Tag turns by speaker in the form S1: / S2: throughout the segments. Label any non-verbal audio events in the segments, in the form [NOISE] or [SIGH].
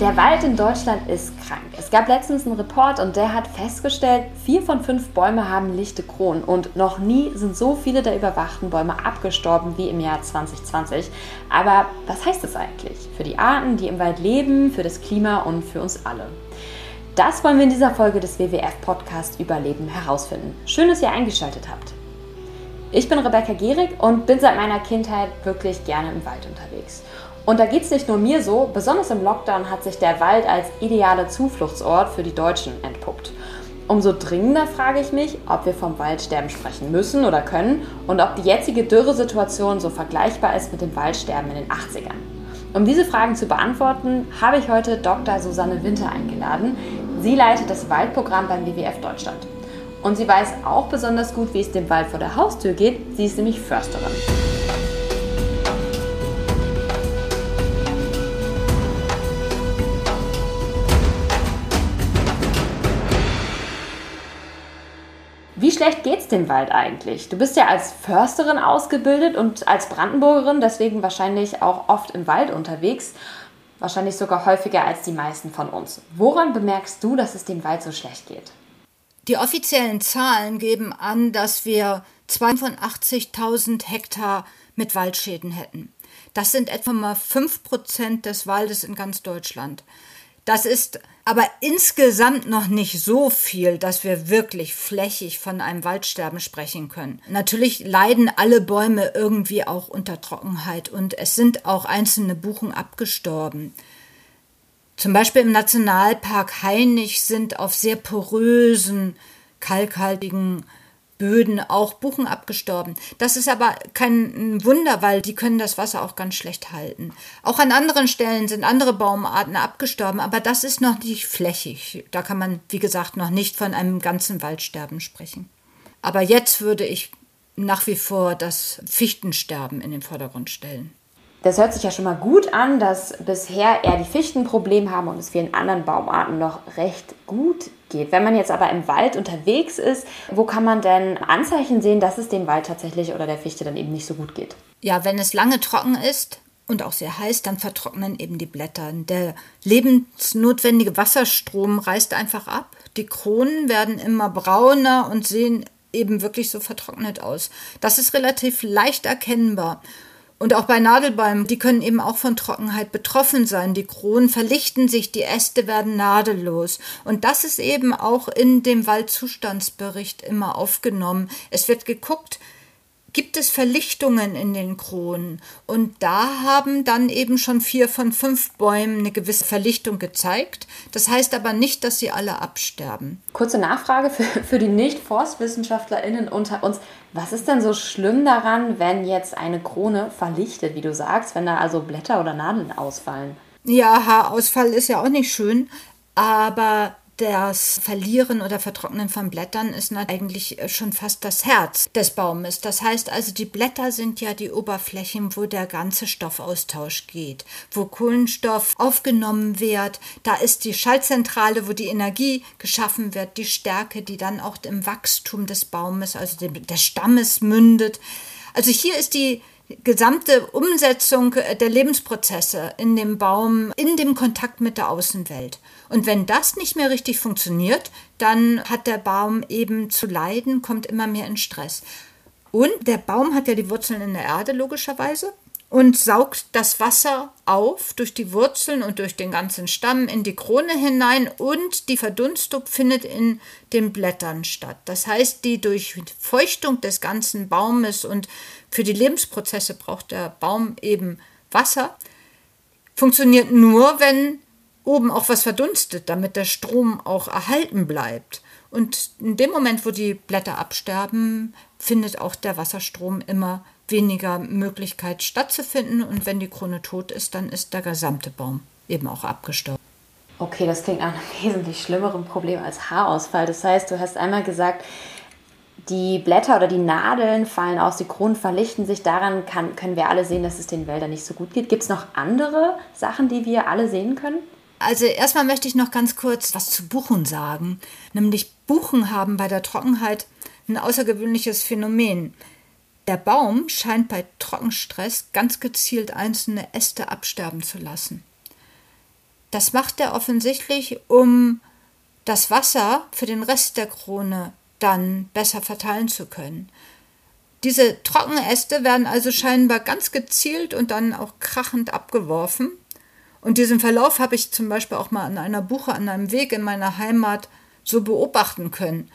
S1: Der Wald in Deutschland ist krank. Es gab letztens einen Report und der hat festgestellt, vier von fünf Bäume haben lichte Kronen und noch nie sind so viele der überwachten Bäume abgestorben wie im Jahr 2020. Aber was heißt das eigentlich für die Arten, die im Wald leben, für das Klima und für uns alle? Das wollen wir in dieser Folge des WWF-Podcast Überleben herausfinden. Schön, dass ihr eingeschaltet habt. Ich bin Rebecca Gierig und bin seit meiner Kindheit wirklich gerne im Wald unterwegs. Und da geht es nicht nur mir so, besonders im Lockdown hat sich der Wald als idealer Zufluchtsort für die Deutschen entpuppt. Umso dringender frage ich mich, ob wir vom Waldsterben sprechen müssen oder können und ob die jetzige Dürresituation so vergleichbar ist mit dem Waldsterben in den 80ern. Um diese Fragen zu beantworten, habe ich heute Dr. Susanne Winter eingeladen. Sie leitet das Waldprogramm beim WWF Deutschland. Und sie weiß auch besonders gut, wie es dem Wald vor der Haustür geht. Sie ist nämlich Försterin. Schlecht geht's dem Wald eigentlich? Du bist ja als Försterin ausgebildet und als Brandenburgerin deswegen wahrscheinlich auch oft im Wald unterwegs. Wahrscheinlich sogar häufiger als die meisten von uns. Woran bemerkst du, dass es dem Wald so schlecht geht?
S2: Die offiziellen Zahlen geben an, dass wir 82.000 Hektar mit Waldschäden hätten. Das sind etwa mal 5 Prozent des Waldes in ganz Deutschland. Das ist aber insgesamt noch nicht so viel, dass wir wirklich flächig von einem Waldsterben sprechen können. Natürlich leiden alle Bäume irgendwie auch unter Trockenheit und es sind auch einzelne Buchen abgestorben. Zum Beispiel im Nationalpark Hainich sind auf sehr porösen, kalkhaltigen Böden auch Buchen abgestorben. Das ist aber kein Wunder, weil die können das Wasser auch ganz schlecht halten. Auch an anderen Stellen sind andere Baumarten abgestorben, aber das ist noch nicht flächig. Da kann man, wie gesagt, noch nicht von einem ganzen Waldsterben sprechen. Aber jetzt würde ich nach wie vor das Fichtensterben in den Vordergrund stellen.
S1: Das hört sich ja schon mal gut an, dass bisher eher die Fichten Problem haben und es vielen anderen Baumarten noch recht gut geht. Wenn man jetzt aber im Wald unterwegs ist, wo kann man denn Anzeichen sehen, dass es dem Wald tatsächlich oder der Fichte dann eben nicht so gut geht?
S2: Ja, wenn es lange trocken ist und auch sehr heiß, dann vertrocknen eben die Blätter. Der lebensnotwendige Wasserstrom reißt einfach ab. Die Kronen werden immer brauner und sehen eben wirklich so vertrocknet aus. Das ist relativ leicht erkennbar. Und auch bei Nadelbäumen, die können eben auch von Trockenheit betroffen sein. Die Kronen verlichten sich, die Äste werden nadellos. Und das ist eben auch in dem Waldzustandsbericht immer aufgenommen. Es wird geguckt, gibt es Verlichtungen in den Kronen. Und da haben dann eben schon vier von fünf Bäumen eine gewisse Verlichtung gezeigt. Das heißt aber nicht, dass sie alle absterben.
S1: Kurze Nachfrage für, für die Nicht-ForstwissenschaftlerInnen unter uns. Was ist denn so schlimm daran, wenn jetzt eine Krone verlichtet, wie du sagst, wenn da also Blätter oder Nadeln ausfallen?
S2: Ja, Haarausfall ist ja auch nicht schön, aber das Verlieren oder Vertrocknen von Blättern ist eigentlich äh, schon fast das Herz des Baumes. Das heißt also, die Blätter sind ja die Oberflächen, wo der ganze Stoffaustausch geht, wo Kohlenstoff aufgenommen wird. Da ist die Schaltzentrale, wo die Energie geschaffen wird, die Stärke, die dann auch im Wachstum des Baumes, also des Stammes mündet. Also hier ist die gesamte Umsetzung der Lebensprozesse in dem Baum, in dem Kontakt mit der Außenwelt. Und wenn das nicht mehr richtig funktioniert, dann hat der Baum eben zu leiden, kommt immer mehr in Stress. Und der Baum hat ja die Wurzeln in der Erde logischerweise und saugt das Wasser auf durch die Wurzeln und durch den ganzen Stamm in die Krone hinein und die Verdunstung findet in den Blättern statt. Das heißt, die Durchfeuchtung des ganzen Baumes und für die Lebensprozesse braucht der Baum eben Wasser, funktioniert nur, wenn oben auch was verdunstet, damit der Strom auch erhalten bleibt. Und in dem Moment, wo die Blätter absterben, findet auch der Wasserstrom immer weniger Möglichkeit stattzufinden. Und wenn die Krone tot ist, dann ist der gesamte Baum eben auch abgestorben.
S1: Okay, das klingt nach einem [LAUGHS] wesentlich schlimmeren Problem als Haarausfall. Das heißt, du hast einmal gesagt, die Blätter oder die Nadeln fallen aus, die Kronen verlichten sich. Daran kann, können wir alle sehen, dass es den Wäldern nicht so gut geht. Gibt es noch andere Sachen, die wir alle sehen können?
S2: Also erstmal möchte ich noch ganz kurz was zu Buchen sagen. Nämlich Buchen haben bei der Trockenheit ein außergewöhnliches Phänomen. Der Baum scheint bei Trockenstress ganz gezielt einzelne Äste absterben zu lassen. Das macht er offensichtlich, um das Wasser für den Rest der Krone dann besser verteilen zu können. Diese Trockenäste werden also scheinbar ganz gezielt und dann auch krachend abgeworfen. Und diesen Verlauf habe ich zum Beispiel auch mal an einer Buche an einem Weg in meiner Heimat so beobachten können.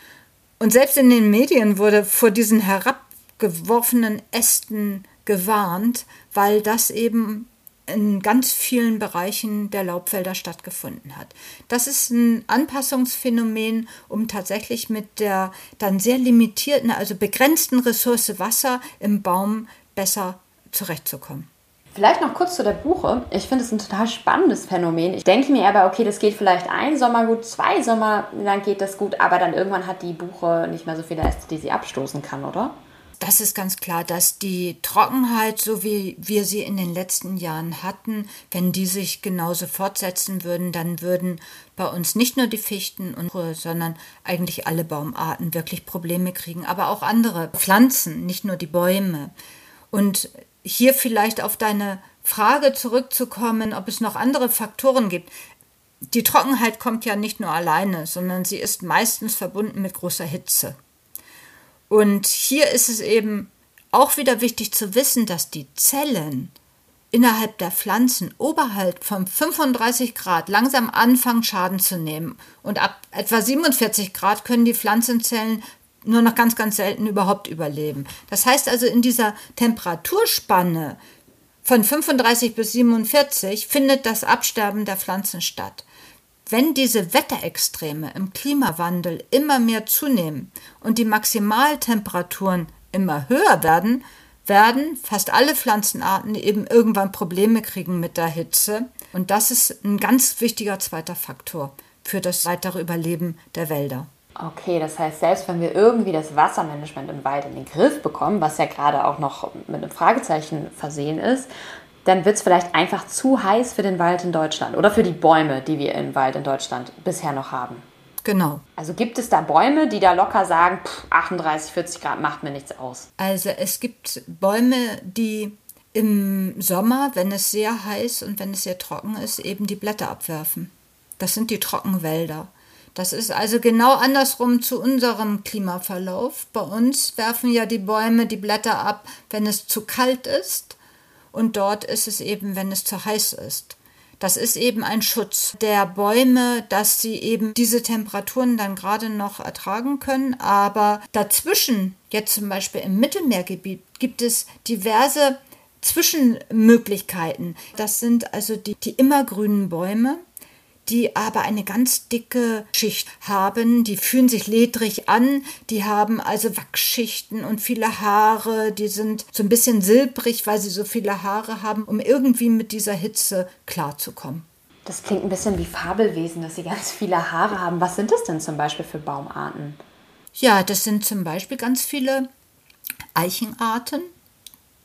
S2: Und selbst in den Medien wurde vor diesen herabgeworfenen Ästen gewarnt, weil das eben in ganz vielen Bereichen der Laubwälder stattgefunden hat. Das ist ein Anpassungsphänomen, um tatsächlich mit der dann sehr limitierten, also begrenzten Ressource Wasser im Baum besser zurechtzukommen.
S1: Vielleicht noch kurz zu der Buche. Ich finde es ein total spannendes Phänomen. Ich denke mir aber, okay, das geht vielleicht ein Sommer gut, zwei Sommer lang geht das gut, aber dann irgendwann hat die Buche nicht mehr so viele Äste, die sie abstoßen kann, oder?
S2: Das ist ganz klar, dass die Trockenheit, so wie wir sie in den letzten Jahren hatten, wenn die sich genauso fortsetzen würden, dann würden bei uns nicht nur die Fichten und sondern eigentlich alle Baumarten wirklich Probleme kriegen, aber auch andere Pflanzen, nicht nur die Bäume. Und hier vielleicht auf deine Frage zurückzukommen, ob es noch andere Faktoren gibt. Die Trockenheit kommt ja nicht nur alleine, sondern sie ist meistens verbunden mit großer Hitze. Und hier ist es eben auch wieder wichtig zu wissen, dass die Zellen innerhalb der Pflanzen oberhalb von 35 Grad langsam anfangen, Schaden zu nehmen. Und ab etwa 47 Grad können die Pflanzenzellen nur noch ganz, ganz selten überhaupt überleben. Das heißt also, in dieser Temperaturspanne von 35 bis 47 findet das Absterben der Pflanzen statt. Wenn diese Wetterextreme im Klimawandel immer mehr zunehmen und die Maximaltemperaturen immer höher werden, werden fast alle Pflanzenarten eben irgendwann Probleme kriegen mit der Hitze. Und das ist ein ganz wichtiger zweiter Faktor für das weitere Überleben der Wälder.
S1: Okay, das heißt, selbst wenn wir irgendwie das Wassermanagement im Wald in den Griff bekommen, was ja gerade auch noch mit einem Fragezeichen versehen ist, dann wird es vielleicht einfach zu heiß für den Wald in Deutschland oder für die Bäume, die wir im Wald in Deutschland bisher noch haben.
S2: Genau.
S1: Also gibt es da Bäume, die da locker sagen, pff, 38, 40 Grad macht mir nichts aus?
S2: Also es gibt Bäume, die im Sommer, wenn es sehr heiß und wenn es sehr trocken ist, eben die Blätter abwerfen. Das sind die Trockenwälder. Das ist also genau andersrum zu unserem Klimaverlauf. Bei uns werfen ja die Bäume die Blätter ab, wenn es zu kalt ist und dort ist es eben, wenn es zu heiß ist. Das ist eben ein Schutz der Bäume, dass sie eben diese Temperaturen dann gerade noch ertragen können. Aber dazwischen, jetzt zum Beispiel im Mittelmeergebiet, gibt es diverse Zwischenmöglichkeiten. Das sind also die, die immergrünen Bäume die aber eine ganz dicke Schicht haben. Die fühlen sich ledrig an, die haben also Wachsschichten und viele Haare, die sind so ein bisschen silbrig, weil sie so viele Haare haben, um irgendwie mit dieser Hitze klarzukommen.
S1: Das klingt ein bisschen wie Fabelwesen, dass sie ganz viele Haare haben. Was sind das denn zum Beispiel für Baumarten?
S2: Ja, das sind zum Beispiel ganz viele Eichenarten.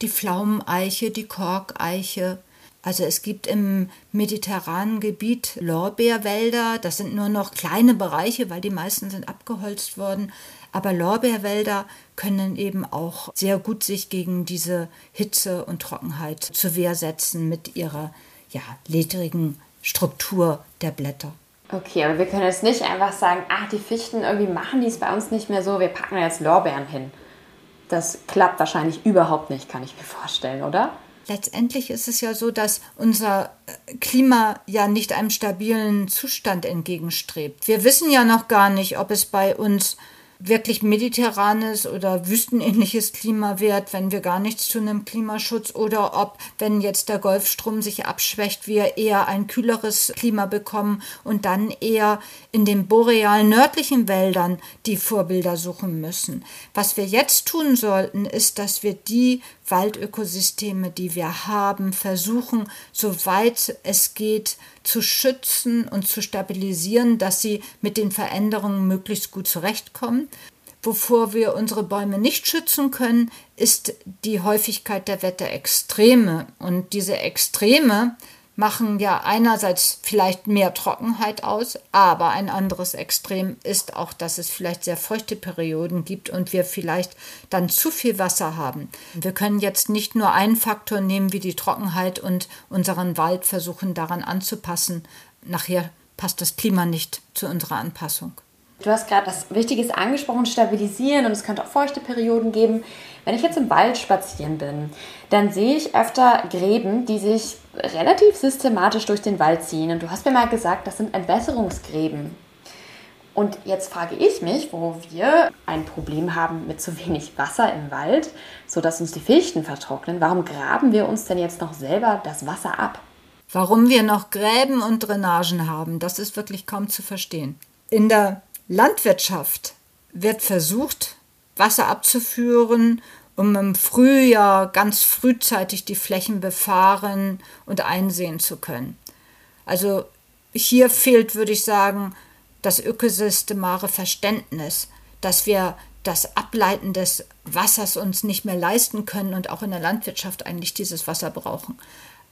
S2: Die Pflaumeneiche, die Korkeiche, also es gibt im mediterranen Gebiet Lorbeerwälder, das sind nur noch kleine Bereiche, weil die meisten sind abgeholzt worden. Aber Lorbeerwälder können eben auch sehr gut sich gegen diese Hitze und Trockenheit zur Wehr setzen mit ihrer ja, ledrigen Struktur der Blätter.
S1: Okay, aber wir können jetzt nicht einfach sagen, ach, die Fichten, irgendwie machen die es bei uns nicht mehr so, wir packen jetzt Lorbeeren hin. Das klappt wahrscheinlich überhaupt nicht, kann ich mir vorstellen, oder?
S2: Letztendlich ist es ja so, dass unser äh, Klima ja nicht einem stabilen Zustand entgegenstrebt. Wir wissen ja noch gar nicht, ob es bei uns wirklich mediterranes oder wüstenähnliches Klima wird, wenn wir gar nichts tun im Klimaschutz oder ob, wenn jetzt der Golfstrom sich abschwächt, wir eher ein kühleres Klima bekommen und dann eher in den borealen nördlichen Wäldern die Vorbilder suchen müssen. Was wir jetzt tun sollten, ist, dass wir die Waldökosysteme, die wir haben, versuchen, soweit es geht, zu schützen und zu stabilisieren, dass sie mit den Veränderungen möglichst gut zurechtkommen. Wovor wir unsere Bäume nicht schützen können, ist die Häufigkeit der Wetterextreme. Und diese Extreme machen ja einerseits vielleicht mehr Trockenheit aus, aber ein anderes Extrem ist auch, dass es vielleicht sehr feuchte Perioden gibt und wir vielleicht dann zu viel Wasser haben. Wir können jetzt nicht nur einen Faktor nehmen wie die Trockenheit und unseren Wald versuchen daran anzupassen. Nachher passt das Klima nicht zu unserer Anpassung.
S1: Du hast gerade das Wichtiges angesprochen, stabilisieren und es könnte auch feuchte Perioden geben. Wenn ich jetzt im Wald spazieren bin, dann sehe ich öfter Gräben, die sich relativ systematisch durch den Wald ziehen. Und du hast mir mal gesagt, das sind Entwässerungsgräben. Und jetzt frage ich mich, wo wir ein Problem haben mit zu wenig Wasser im Wald, sodass uns die Fichten vertrocknen, warum graben wir uns denn jetzt noch selber das Wasser ab?
S2: Warum wir noch Gräben und Drainagen haben, das ist wirklich kaum zu verstehen. In der Landwirtschaft wird versucht, Wasser abzuführen, um im Frühjahr ganz frühzeitig die Flächen befahren und einsehen zu können. Also hier fehlt, würde ich sagen, das ökosystemare Verständnis, dass wir das Ableiten des Wassers uns nicht mehr leisten können und auch in der Landwirtschaft eigentlich dieses Wasser brauchen.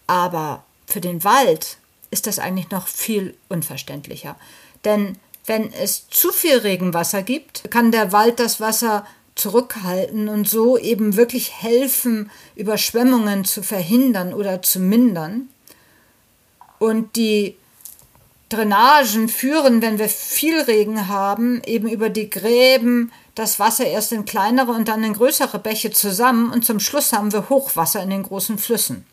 S2: Aber für den Wald ist das eigentlich noch viel unverständlicher. Denn wenn es zu viel Regenwasser gibt, kann der Wald das Wasser zurückhalten und so eben wirklich helfen, Überschwemmungen zu verhindern oder zu mindern. Und die Drainagen führen, wenn wir viel Regen haben, eben über die Gräben das Wasser erst in kleinere und dann in größere Bäche zusammen und zum Schluss haben wir Hochwasser in den großen Flüssen.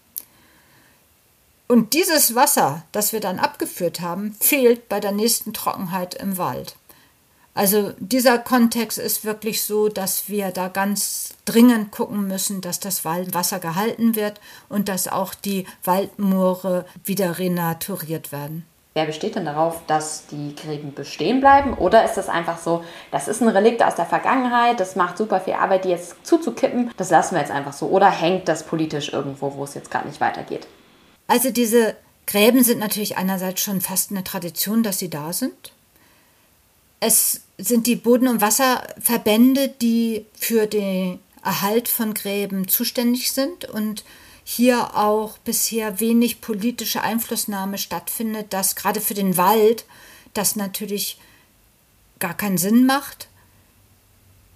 S2: Und dieses Wasser, das wir dann abgeführt haben, fehlt bei der nächsten Trockenheit im Wald. Also dieser Kontext ist wirklich so, dass wir da ganz dringend gucken müssen, dass das Waldwasser gehalten wird und dass auch die Waldmoore wieder renaturiert werden.
S1: Wer besteht denn darauf, dass die Gräben bestehen bleiben? Oder ist das einfach so, das ist ein Relikt aus der Vergangenheit, das macht super viel Arbeit, die jetzt zuzukippen, das lassen wir jetzt einfach so? Oder hängt das politisch irgendwo, wo es jetzt gerade nicht weitergeht?
S2: Also diese Gräben sind natürlich einerseits schon fast eine Tradition, dass sie da sind. Es sind die Boden- und Wasserverbände, die für den Erhalt von Gräben zuständig sind und hier auch bisher wenig politische Einflussnahme stattfindet, dass gerade für den Wald das natürlich gar keinen Sinn macht.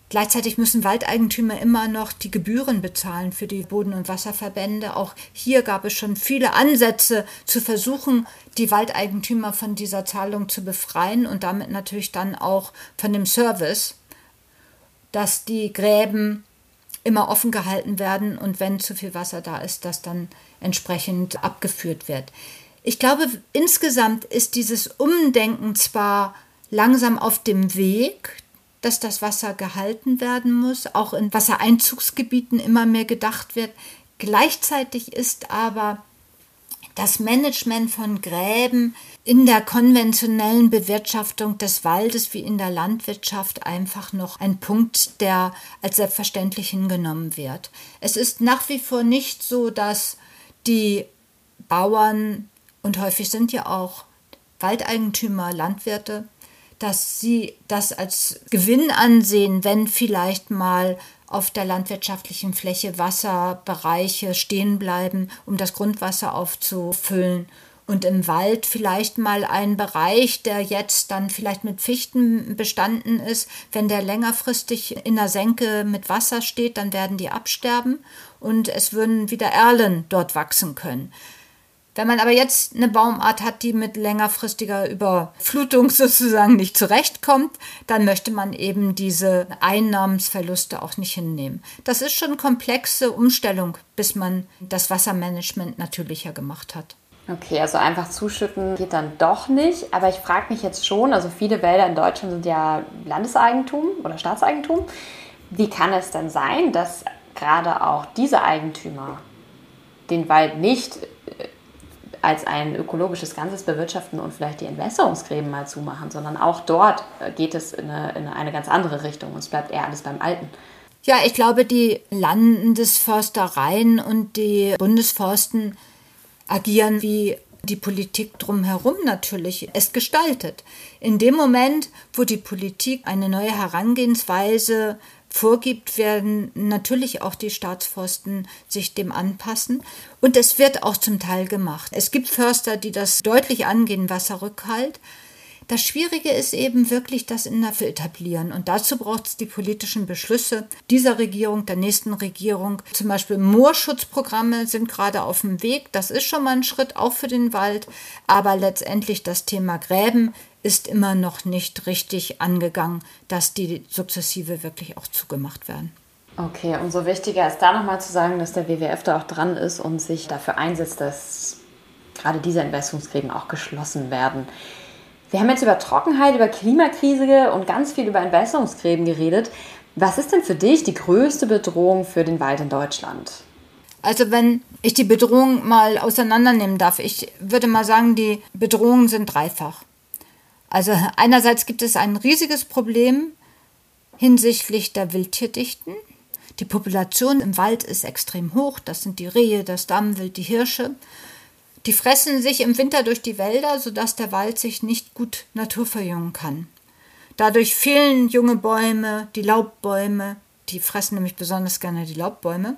S2: Gleichzeitig müssen Waldeigentümer immer noch die Gebühren bezahlen für die Boden- und Wasserverbände. Auch hier gab es schon viele Ansätze zu versuchen, die Waldeigentümer von dieser Zahlung zu befreien und damit natürlich dann auch von dem Service, dass die Gräben immer offen gehalten werden und wenn zu viel Wasser da ist, dass dann entsprechend abgeführt wird. Ich glaube, insgesamt ist dieses Umdenken zwar langsam auf dem Weg, dass das Wasser gehalten werden muss, auch in Wassereinzugsgebieten immer mehr gedacht wird. Gleichzeitig ist aber das Management von Gräben in der konventionellen Bewirtschaftung des Waldes wie in der Landwirtschaft einfach noch ein Punkt, der als selbstverständlich hingenommen wird. Es ist nach wie vor nicht so, dass die Bauern und häufig sind ja auch Waldeigentümer, Landwirte, dass sie das als Gewinn ansehen, wenn vielleicht mal auf der landwirtschaftlichen Fläche Wasserbereiche stehen bleiben, um das Grundwasser aufzufüllen. Und im Wald vielleicht mal ein Bereich, der jetzt dann vielleicht mit Fichten bestanden ist, wenn der längerfristig in der Senke mit Wasser steht, dann werden die absterben und es würden wieder Erlen dort wachsen können. Wenn man aber jetzt eine Baumart hat, die mit längerfristiger Überflutung [LAUGHS] sozusagen nicht zurechtkommt, dann möchte man eben diese Einnahmensverluste auch nicht hinnehmen. Das ist schon komplexe Umstellung, bis man das Wassermanagement natürlicher gemacht hat.
S1: Okay, also einfach zuschütten geht dann doch nicht. Aber ich frage mich jetzt schon, also viele Wälder in Deutschland sind ja Landeseigentum oder Staatseigentum. Wie kann es denn sein, dass gerade auch diese Eigentümer den Wald nicht als ein ökologisches Ganzes bewirtschaften und vielleicht die Entwässerungsgräben mal zumachen, sondern auch dort äh, geht es in eine, in eine ganz andere Richtung und es bleibt eher alles beim Alten.
S2: Ja, ich glaube, die Landesförstereien und die Bundesforsten agieren wie die Politik drumherum natürlich es gestaltet. In dem Moment, wo die Politik eine neue Herangehensweise vorgibt, werden natürlich auch die Staatsforsten sich dem anpassen. Und es wird auch zum Teil gemacht. Es gibt Förster, die das deutlich angehen, Wasserrückhalt. Das Schwierige ist eben wirklich das in der etablieren. Und dazu braucht es die politischen Beschlüsse dieser Regierung, der nächsten Regierung. Zum Beispiel Moorschutzprogramme sind gerade auf dem Weg. Das ist schon mal ein Schritt auch für den Wald. Aber letztendlich das Thema Gräben ist immer noch nicht richtig angegangen, dass die sukzessive wirklich auch zugemacht werden.
S1: Okay, umso wichtiger ist da nochmal zu sagen, dass der WWF da auch dran ist und sich dafür einsetzt, dass gerade diese Entwässerungsgräben auch geschlossen werden. Wir haben jetzt über Trockenheit, über Klimakrise und ganz viel über Entwässerungsgräben geredet. Was ist denn für dich die größte Bedrohung für den Wald in Deutschland?
S2: Also wenn ich die Bedrohung mal auseinandernehmen darf, ich würde mal sagen, die Bedrohungen sind dreifach. Also einerseits gibt es ein riesiges Problem hinsichtlich der Wildtierdichten. Die Population im Wald ist extrem hoch. Das sind die Rehe, das Dammwild, die Hirsche. Die fressen sich im Winter durch die Wälder, sodass der Wald sich nicht gut naturverjüngen kann. Dadurch fehlen junge Bäume, die Laubbäume, die fressen nämlich besonders gerne die Laubbäume,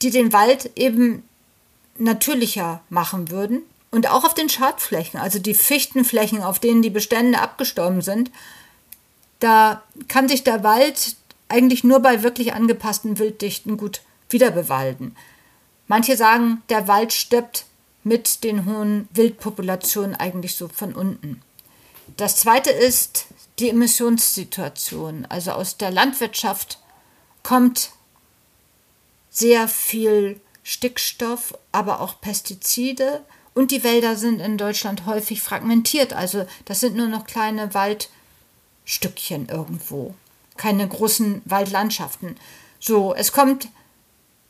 S2: die den Wald eben natürlicher machen würden. Und auch auf den Schadflächen, also die Fichtenflächen, auf denen die Bestände abgestorben sind, da kann sich der Wald eigentlich nur bei wirklich angepassten Wilddichten gut wiederbewalden. Manche sagen, der Wald stirbt mit den hohen Wildpopulationen eigentlich so von unten. Das zweite ist die Emissionssituation. Also aus der Landwirtschaft kommt sehr viel Stickstoff, aber auch Pestizide. Und die Wälder sind in Deutschland häufig fragmentiert. Also das sind nur noch kleine Waldstückchen irgendwo. Keine großen Waldlandschaften. So, es kommt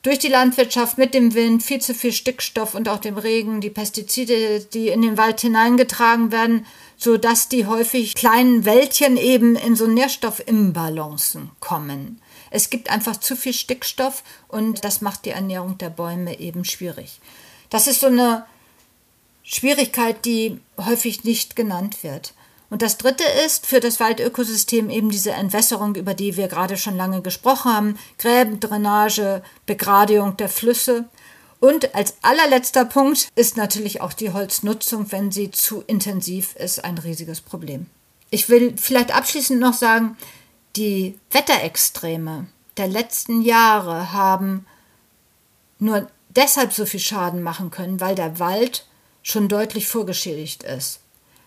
S2: durch die Landwirtschaft mit dem Wind viel zu viel Stickstoff und auch dem Regen, die Pestizide, die in den Wald hineingetragen werden, so dass die häufig kleinen Wäldchen eben in so Nährstoffimbalancen kommen. Es gibt einfach zu viel Stickstoff und das macht die Ernährung der Bäume eben schwierig. Das ist so eine Schwierigkeit, die häufig nicht genannt wird. Und das Dritte ist für das Waldökosystem eben diese Entwässerung, über die wir gerade schon lange gesprochen haben, Gräben, Drainage, Begradigung der Flüsse. Und als allerletzter Punkt ist natürlich auch die Holznutzung, wenn sie zu intensiv ist, ein riesiges Problem. Ich will vielleicht abschließend noch sagen, die Wetterextreme der letzten Jahre haben nur deshalb so viel Schaden machen können, weil der Wald schon deutlich vorgeschädigt ist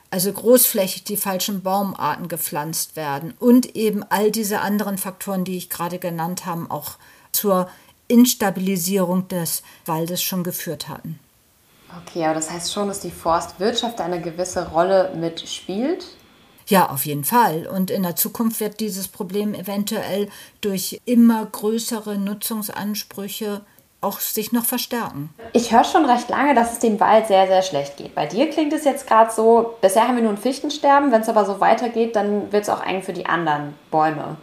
S2: also großflächig die falschen Baumarten gepflanzt werden und eben all diese anderen Faktoren, die ich gerade genannt habe, auch zur Instabilisierung des Waldes schon geführt hatten.
S1: Okay, aber das heißt schon, dass die Forstwirtschaft eine gewisse Rolle mitspielt?
S2: Ja, auf jeden Fall. Und in der Zukunft wird dieses Problem eventuell durch immer größere Nutzungsansprüche auch sich noch verstärken.
S1: Ich höre schon recht lange, dass es dem Wald sehr, sehr schlecht geht. Bei dir klingt es jetzt gerade so, bisher haben wir nur ein Fichtensterben, wenn es aber so weitergeht, dann wird es auch eng für die anderen Bäume.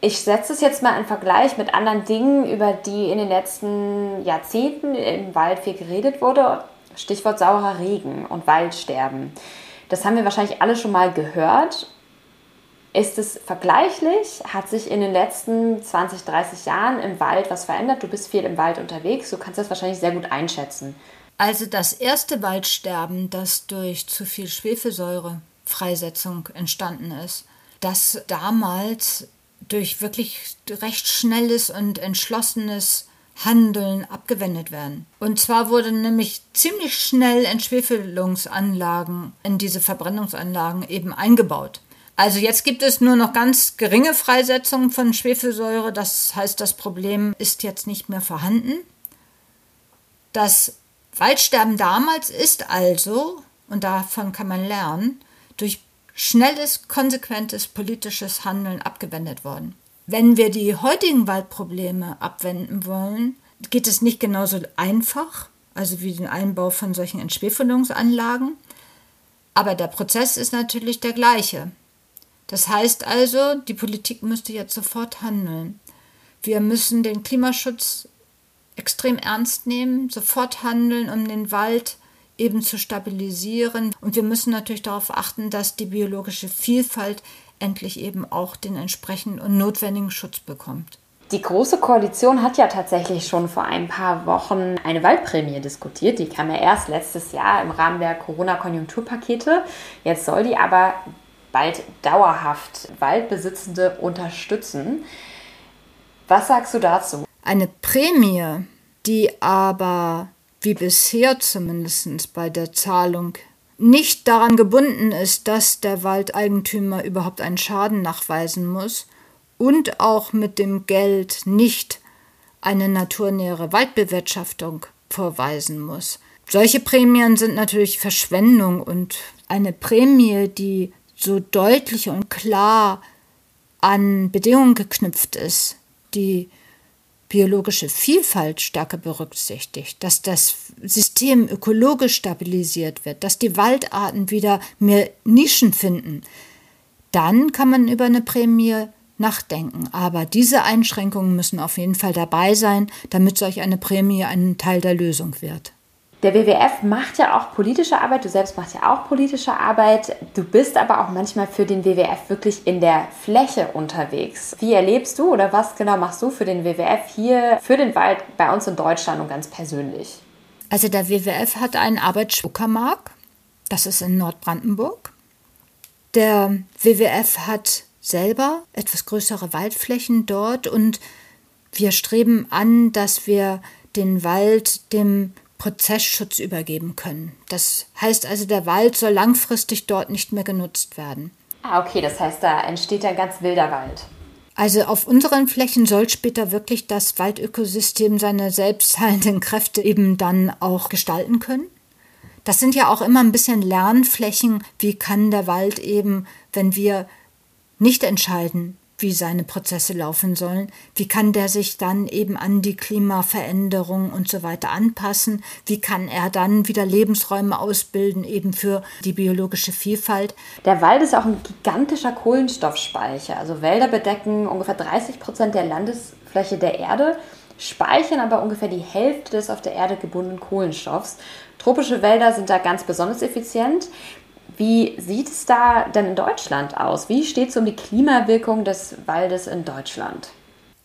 S1: Ich setze es jetzt mal in Vergleich mit anderen Dingen, über die in den letzten Jahrzehnten im Wald viel geredet wurde. Stichwort saurer Regen und Waldsterben. Das haben wir wahrscheinlich alle schon mal gehört ist es vergleichlich? Hat sich in den letzten 20, 30 Jahren im Wald was verändert? Du bist viel im Wald unterwegs, du kannst das wahrscheinlich sehr gut einschätzen.
S2: Also das erste Waldsterben, das durch zu viel Schwefelsäurefreisetzung entstanden ist, das damals durch wirklich recht schnelles und entschlossenes Handeln abgewendet werden. Und zwar wurden nämlich ziemlich schnell Entschwefelungsanlagen in diese Verbrennungsanlagen eben eingebaut. Also jetzt gibt es nur noch ganz geringe Freisetzung von Schwefelsäure. Das heißt, das Problem ist jetzt nicht mehr vorhanden. Das Waldsterben damals ist also, und davon kann man lernen, durch schnelles, konsequentes politisches Handeln abgewendet worden. Wenn wir die heutigen Waldprobleme abwenden wollen, geht es nicht genauso einfach, also wie den Einbau von solchen Entschwefelungsanlagen. Aber der Prozess ist natürlich der gleiche. Das heißt also, die Politik müsste jetzt sofort handeln. Wir müssen den Klimaschutz extrem ernst nehmen, sofort handeln, um den Wald eben zu stabilisieren. Und wir müssen natürlich darauf achten, dass die biologische Vielfalt endlich eben auch den entsprechenden und notwendigen Schutz bekommt.
S1: Die Große Koalition hat ja tatsächlich schon vor ein paar Wochen eine Waldprämie diskutiert. Die kam ja erst letztes Jahr im Rahmen der Corona-Konjunkturpakete. Jetzt soll die aber bald dauerhaft Waldbesitzende unterstützen. Was sagst du dazu?
S2: Eine Prämie, die aber wie bisher zumindest bei der Zahlung nicht daran gebunden ist, dass der Waldeigentümer überhaupt einen Schaden nachweisen muss und auch mit dem Geld nicht eine naturnähere Waldbewirtschaftung vorweisen muss. Solche Prämien sind natürlich Verschwendung und eine Prämie, die so deutlich und klar an Bedingungen geknüpft ist, die biologische Vielfalt stärker berücksichtigt, dass das System ökologisch stabilisiert wird, dass die Waldarten wieder mehr Nischen finden, dann kann man über eine Prämie nachdenken. Aber diese Einschränkungen müssen auf jeden Fall dabei sein, damit solch eine Prämie ein Teil der Lösung wird.
S1: Der WWF macht ja auch politische Arbeit, du selbst machst ja auch politische Arbeit. Du bist aber auch manchmal für den WWF wirklich in der Fläche unterwegs. Wie erlebst du oder was genau machst du für den WWF hier, für den Wald bei uns in Deutschland und ganz persönlich?
S2: Also der WWF hat einen Arbeitsschluckermark, das ist in Nordbrandenburg. Der WWF hat selber etwas größere Waldflächen dort und wir streben an, dass wir den Wald dem Prozessschutz übergeben können. Das heißt also, der Wald soll langfristig dort nicht mehr genutzt werden.
S1: Ah, okay, das heißt, da entsteht ein ganz wilder Wald.
S2: Also auf unseren Flächen soll später wirklich das Waldökosystem seine selbstheilenden Kräfte eben dann auch gestalten können. Das sind ja auch immer ein bisschen Lernflächen, wie kann der Wald eben, wenn wir nicht entscheiden, wie seine Prozesse laufen sollen, wie kann der sich dann eben an die Klimaveränderung und so weiter anpassen, wie kann er dann wieder Lebensräume ausbilden, eben für die biologische Vielfalt.
S1: Der Wald ist auch ein gigantischer Kohlenstoffspeicher. Also Wälder bedecken ungefähr 30 Prozent der Landesfläche der Erde, speichern aber ungefähr die Hälfte des auf der Erde gebundenen Kohlenstoffs. Tropische Wälder sind da ganz besonders effizient. Wie sieht es da denn in Deutschland aus? Wie steht es um die Klimawirkung des Waldes in Deutschland?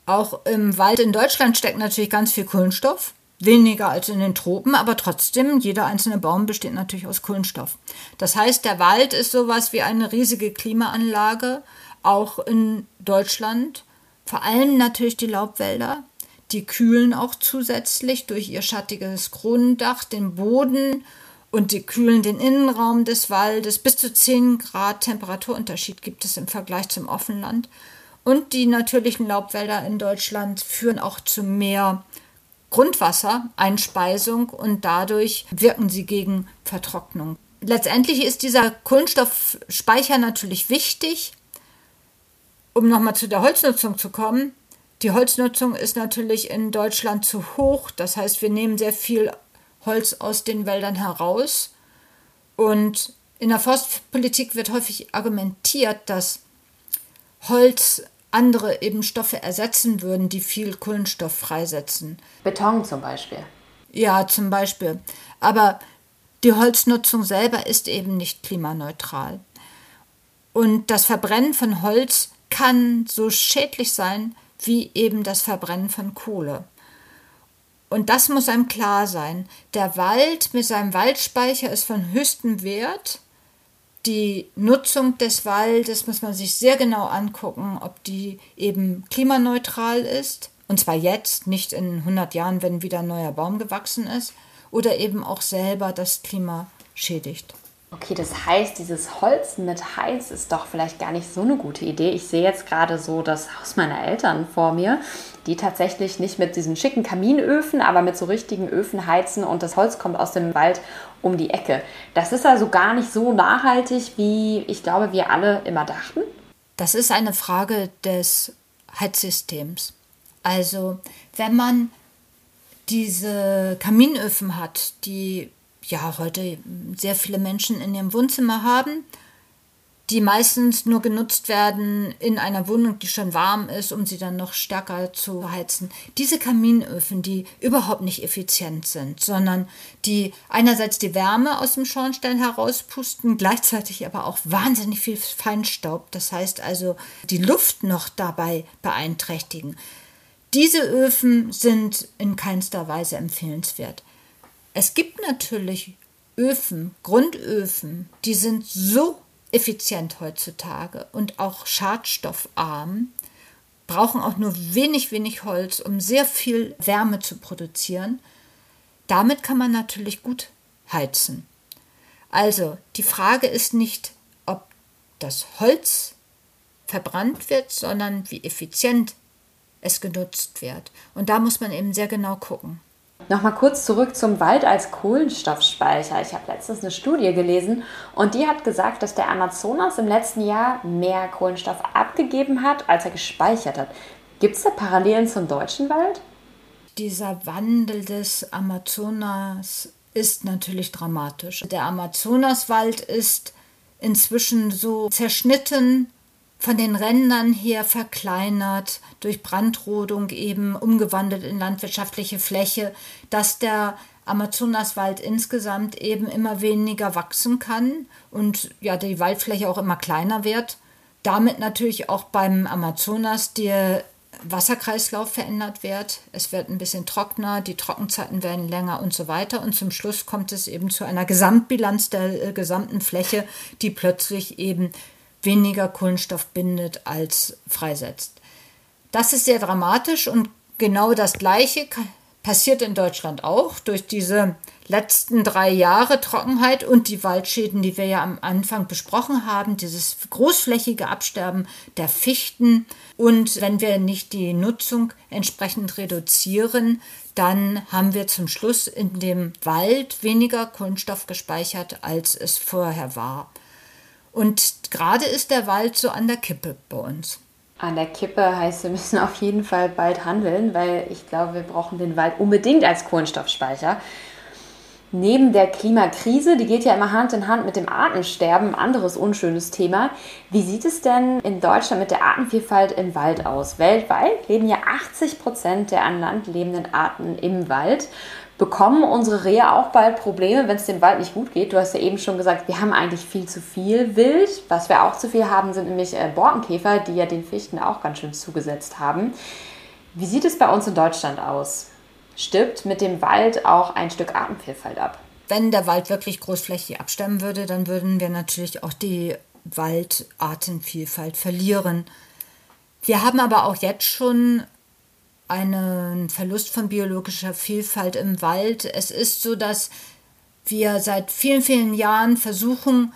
S2: Auch im Wald in Deutschland steckt natürlich ganz viel Kohlenstoff. Weniger als in den Tropen, aber trotzdem, jeder einzelne Baum besteht natürlich aus Kohlenstoff. Das heißt, der Wald ist sowas wie eine riesige Klimaanlage, auch in Deutschland. Vor allem natürlich die Laubwälder. Die kühlen auch zusätzlich durch ihr schattiges Kronendach den Boden und die kühlen den Innenraum des Waldes. Bis zu 10 Grad Temperaturunterschied gibt es im Vergleich zum Offenland. Und die natürlichen Laubwälder in Deutschland führen auch zu mehr Grundwassereinspeisung und dadurch wirken sie gegen Vertrocknung. Letztendlich ist dieser Kohlenstoffspeicher natürlich wichtig, um nochmal zu der Holznutzung zu kommen. Die Holznutzung ist natürlich in Deutschland zu hoch. Das heißt, wir nehmen sehr viel Holz aus den Wäldern heraus. Und in der Forstpolitik wird häufig argumentiert, dass Holz andere eben Stoffe ersetzen würden, die viel Kohlenstoff freisetzen.
S1: Beton zum Beispiel.
S2: Ja, zum Beispiel. Aber die Holznutzung selber ist eben nicht klimaneutral. Und das Verbrennen von Holz kann so schädlich sein wie eben das Verbrennen von Kohle. Und das muss einem klar sein. Der Wald mit seinem Waldspeicher ist von höchstem Wert. Die Nutzung des Waldes muss man sich sehr genau angucken, ob die eben klimaneutral ist. Und zwar jetzt, nicht in 100 Jahren, wenn wieder ein neuer Baum gewachsen ist. Oder eben auch selber das Klima schädigt.
S1: Okay, das heißt, dieses Holz mit Heiz ist doch vielleicht gar nicht so eine gute Idee. Ich sehe jetzt gerade so das Haus meiner Eltern vor mir, die tatsächlich nicht mit diesen schicken Kaminöfen, aber mit so richtigen Öfen heizen und das Holz kommt aus dem Wald um die Ecke. Das ist also gar nicht so nachhaltig, wie ich glaube, wir alle immer dachten.
S2: Das ist eine Frage des Heizsystems. Also, wenn man diese Kaminöfen hat, die ja heute sehr viele Menschen in ihrem Wohnzimmer haben, die meistens nur genutzt werden in einer Wohnung, die schon warm ist, um sie dann noch stärker zu heizen. Diese Kaminöfen, die überhaupt nicht effizient sind, sondern die einerseits die Wärme aus dem Schornstein herauspusten, gleichzeitig aber auch wahnsinnig viel Feinstaub, das heißt also die Luft noch dabei beeinträchtigen. Diese Öfen sind in keinster Weise empfehlenswert. Es gibt natürlich Öfen, Grundöfen, die sind so effizient heutzutage und auch schadstoffarm, brauchen auch nur wenig, wenig Holz, um sehr viel Wärme zu produzieren. Damit kann man natürlich gut heizen. Also die Frage ist nicht, ob das Holz verbrannt wird, sondern wie effizient es genutzt wird. Und da muss man eben sehr genau gucken.
S1: Nochmal kurz zurück zum Wald als Kohlenstoffspeicher. Ich habe letztens eine Studie gelesen und die hat gesagt, dass der Amazonas im letzten Jahr mehr Kohlenstoff abgegeben hat, als er gespeichert hat. Gibt es da Parallelen zum deutschen Wald?
S2: Dieser Wandel des Amazonas ist natürlich dramatisch. Der Amazonaswald ist inzwischen so zerschnitten von den Rändern her verkleinert, durch Brandrodung eben umgewandelt in landwirtschaftliche Fläche, dass der Amazonaswald insgesamt eben immer weniger wachsen kann und ja die Waldfläche auch immer kleiner wird. Damit natürlich auch beim Amazonas der Wasserkreislauf verändert wird. Es wird ein bisschen trockener, die Trockenzeiten werden länger und so weiter. Und zum Schluss kommt es eben zu einer Gesamtbilanz der äh, gesamten Fläche, die plötzlich eben weniger Kohlenstoff bindet als freisetzt. Das ist sehr dramatisch und genau das Gleiche passiert in Deutschland auch durch diese letzten drei Jahre Trockenheit und die Waldschäden, die wir ja am Anfang besprochen haben, dieses großflächige Absterben der Fichten. Und wenn wir nicht die Nutzung entsprechend reduzieren, dann haben wir zum Schluss in dem Wald weniger Kohlenstoff gespeichert, als es vorher war. Und gerade ist der Wald so an der Kippe bei uns.
S1: An der Kippe heißt, wir müssen auf jeden Fall bald handeln, weil ich glaube, wir brauchen den Wald unbedingt als Kohlenstoffspeicher. Neben der Klimakrise, die geht ja immer Hand in Hand mit dem Artensterben, anderes unschönes Thema. Wie sieht es denn in Deutschland mit der Artenvielfalt im Wald aus? Weltweit leben ja 80 Prozent der an Land lebenden Arten im Wald bekommen unsere Rehe auch bald Probleme, wenn es dem Wald nicht gut geht. Du hast ja eben schon gesagt, wir haben eigentlich viel zu viel Wild. Was wir auch zu viel haben, sind nämlich äh, Borkenkäfer, die ja den Fichten auch ganz schön zugesetzt haben. Wie sieht es bei uns in Deutschland aus? Stirbt mit dem Wald auch ein Stück Artenvielfalt ab?
S2: Wenn der Wald wirklich großflächig absterben würde, dann würden wir natürlich auch die Waldartenvielfalt verlieren. Wir haben aber auch jetzt schon einen Verlust von biologischer Vielfalt im Wald. Es ist so, dass wir seit vielen, vielen Jahren versuchen,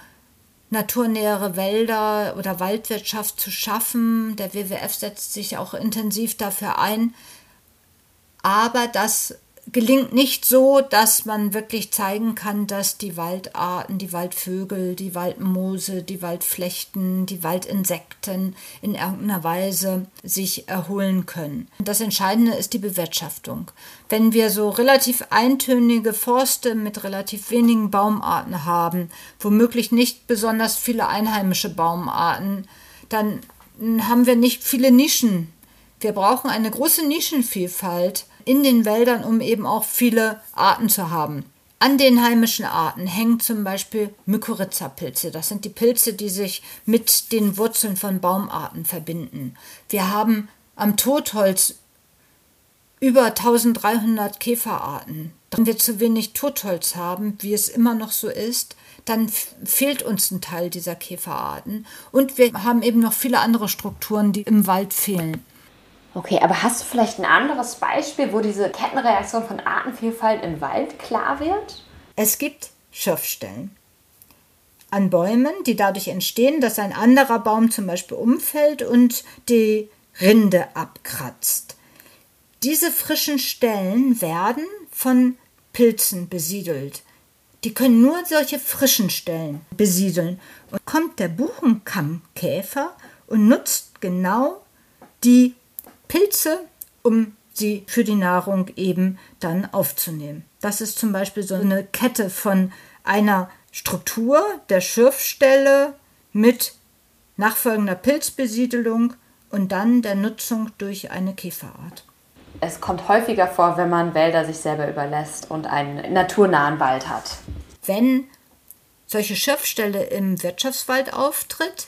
S2: naturnähere Wälder oder Waldwirtschaft zu schaffen. Der WWF setzt sich auch intensiv dafür ein. Aber das gelingt nicht so, dass man wirklich zeigen kann, dass die Waldarten, die Waldvögel, die Waldmoose, die Waldflechten, die Waldinsekten in irgendeiner Weise sich erholen können. Das Entscheidende ist die Bewirtschaftung. Wenn wir so relativ eintönige Forste mit relativ wenigen Baumarten haben, womöglich nicht besonders viele einheimische Baumarten, dann haben wir nicht viele Nischen. Wir brauchen eine große Nischenvielfalt in den Wäldern, um eben auch viele Arten zu haben. An den heimischen Arten hängen zum Beispiel Mykorrhiza-Pilze. Das sind die Pilze, die sich mit den Wurzeln von Baumarten verbinden. Wir haben am Totholz über 1300 Käferarten. Wenn wir zu wenig Totholz haben, wie es immer noch so ist, dann fehlt uns ein Teil dieser Käferarten. Und wir haben eben noch viele andere Strukturen, die im Wald fehlen.
S1: Okay, aber hast du vielleicht ein anderes Beispiel, wo diese Kettenreaktion von Artenvielfalt im Wald klar wird?
S2: Es gibt Schürfstellen an Bäumen, die dadurch entstehen, dass ein anderer Baum zum Beispiel umfällt und die Rinde abkratzt. Diese frischen Stellen werden von Pilzen besiedelt. Die können nur solche frischen Stellen besiedeln. Und kommt der Buchenkammkäfer und nutzt genau die Pilze, um sie für die Nahrung eben dann aufzunehmen. Das ist zum Beispiel so eine Kette von einer Struktur der Schürfstelle mit nachfolgender Pilzbesiedelung und dann der Nutzung durch eine Käferart.
S1: Es kommt häufiger vor, wenn man Wälder sich selber überlässt und einen naturnahen Wald hat.
S2: Wenn solche Schürfstelle im Wirtschaftswald auftritt,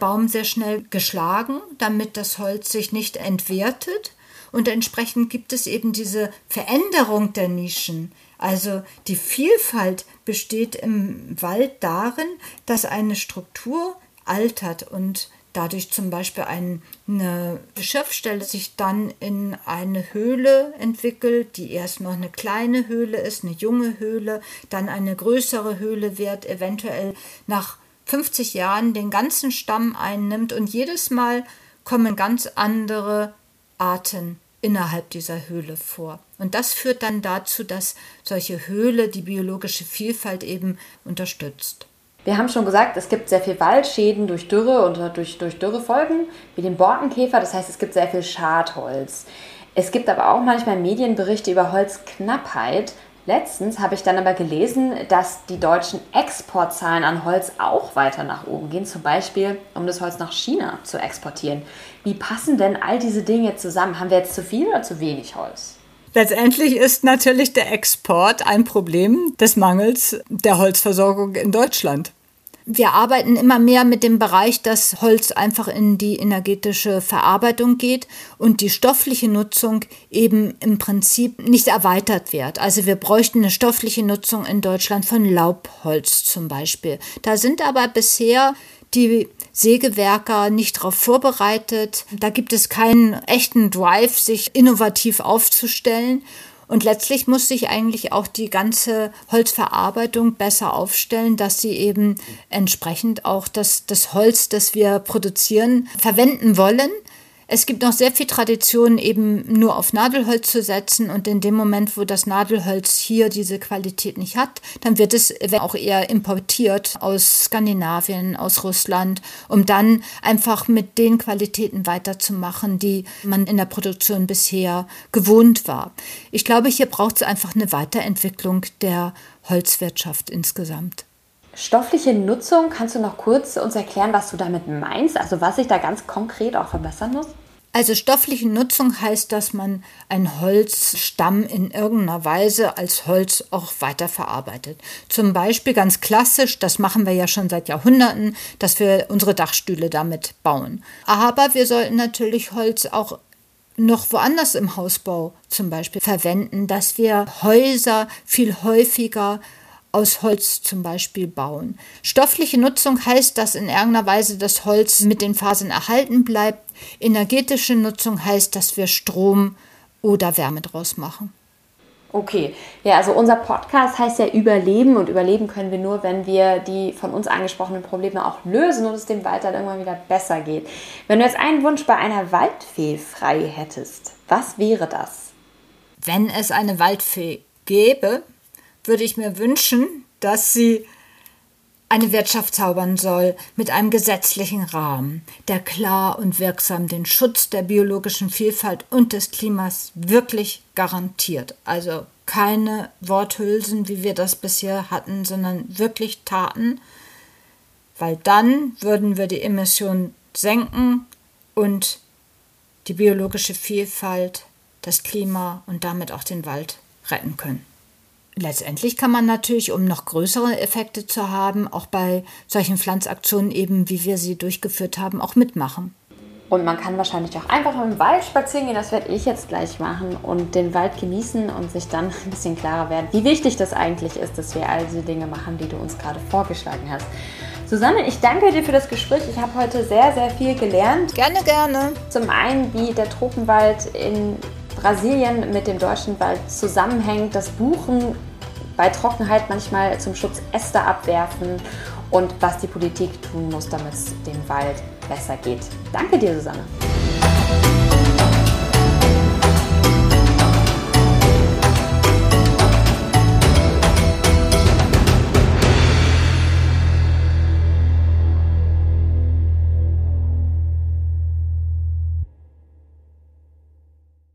S2: Baum sehr schnell geschlagen, damit das Holz sich nicht entwertet. Und entsprechend gibt es eben diese Veränderung der Nischen. Also die Vielfalt besteht im Wald darin, dass eine Struktur altert und dadurch zum Beispiel eine Schöpfstelle sich dann in eine Höhle entwickelt, die erst noch eine kleine Höhle ist, eine junge Höhle, dann eine größere Höhle wird, eventuell nach 50 Jahren den ganzen Stamm einnimmt und jedes Mal kommen ganz andere Arten innerhalb dieser Höhle vor. Und das führt dann dazu, dass solche Höhle die biologische Vielfalt eben unterstützt.
S1: Wir haben schon gesagt, es gibt sehr viel Waldschäden durch Dürre und durch, durch Dürrefolgen, wie den Borkenkäfer. Das heißt, es gibt sehr viel Schadholz. Es gibt aber auch manchmal Medienberichte über Holzknappheit. Letztens habe ich dann aber gelesen, dass die deutschen Exportzahlen an Holz auch weiter nach oben gehen, zum Beispiel um das Holz nach China zu exportieren. Wie passen denn all diese Dinge zusammen? Haben wir jetzt zu viel oder zu wenig Holz?
S2: Letztendlich ist natürlich der Export ein Problem des Mangels der Holzversorgung in Deutschland. Wir arbeiten immer mehr mit dem Bereich, dass Holz einfach in die energetische Verarbeitung geht und die stoffliche Nutzung eben im Prinzip nicht erweitert wird. Also wir bräuchten eine stoffliche Nutzung in Deutschland von Laubholz zum Beispiel. Da sind aber bisher die Sägewerker nicht darauf vorbereitet. Da gibt es keinen echten Drive, sich innovativ aufzustellen. Und letztlich muss sich eigentlich auch die ganze Holzverarbeitung besser aufstellen, dass sie eben entsprechend auch das, das Holz, das wir produzieren, verwenden wollen es gibt noch sehr viel Tradition, eben nur auf Nadelholz zu setzen und in dem Moment, wo das Nadelholz hier diese Qualität nicht hat, dann wird es auch eher importiert aus Skandinavien, aus Russland, um dann einfach mit den Qualitäten weiterzumachen, die man in der Produktion bisher gewohnt war. Ich glaube, hier braucht es einfach eine Weiterentwicklung der Holzwirtschaft insgesamt.
S1: Stoffliche Nutzung, kannst du noch kurz uns erklären, was du damit meinst? Also was sich da ganz konkret auch verbessern muss?
S2: Also stoffliche Nutzung heißt, dass man einen Holzstamm in irgendeiner Weise als Holz auch weiterverarbeitet. Zum Beispiel ganz klassisch, das machen wir ja schon seit Jahrhunderten, dass wir unsere Dachstühle damit bauen. Aber wir sollten natürlich Holz auch noch woanders im Hausbau zum Beispiel verwenden, dass wir Häuser viel häufiger aus Holz zum Beispiel bauen. Stoffliche Nutzung heißt, dass in irgendeiner Weise das Holz mit den Fasern erhalten bleibt. Energetische Nutzung heißt, dass wir Strom oder Wärme draus machen.
S1: Okay, ja, also unser Podcast heißt ja Überleben und überleben können wir nur, wenn wir die von uns angesprochenen Probleme auch lösen und es dem Wald dann irgendwann wieder besser geht. Wenn du jetzt einen Wunsch bei einer Waldfee frei hättest, was wäre das?
S2: Wenn es eine Waldfee gäbe, würde ich mir wünschen, dass sie eine Wirtschaft zaubern soll mit einem gesetzlichen Rahmen, der klar und wirksam den Schutz der biologischen Vielfalt und des Klimas wirklich garantiert. Also keine Worthülsen, wie wir das bisher hatten, sondern wirklich Taten, weil dann würden wir die Emissionen senken und die biologische Vielfalt, das Klima und damit auch den Wald retten können. Letztendlich kann man natürlich, um noch größere Effekte zu haben, auch bei solchen Pflanzaktionen eben, wie wir sie durchgeführt haben, auch mitmachen.
S1: Und man kann wahrscheinlich auch einfach im Wald spazieren gehen, das werde ich jetzt gleich machen und den Wald genießen und sich dann [LAUGHS] ein bisschen klarer werden, wie wichtig das eigentlich ist, dass wir all diese Dinge machen, die du uns gerade vorgeschlagen hast. Susanne, ich danke dir für das Gespräch. Ich habe heute sehr, sehr viel gelernt.
S2: Gerne, gerne.
S1: Zum einen, wie der Tropenwald in Brasilien mit dem deutschen Wald zusammenhängt, das Buchen bei Trockenheit manchmal zum Schutz Äste abwerfen und was die Politik tun muss, damit es dem Wald besser geht. Danke dir, Susanne.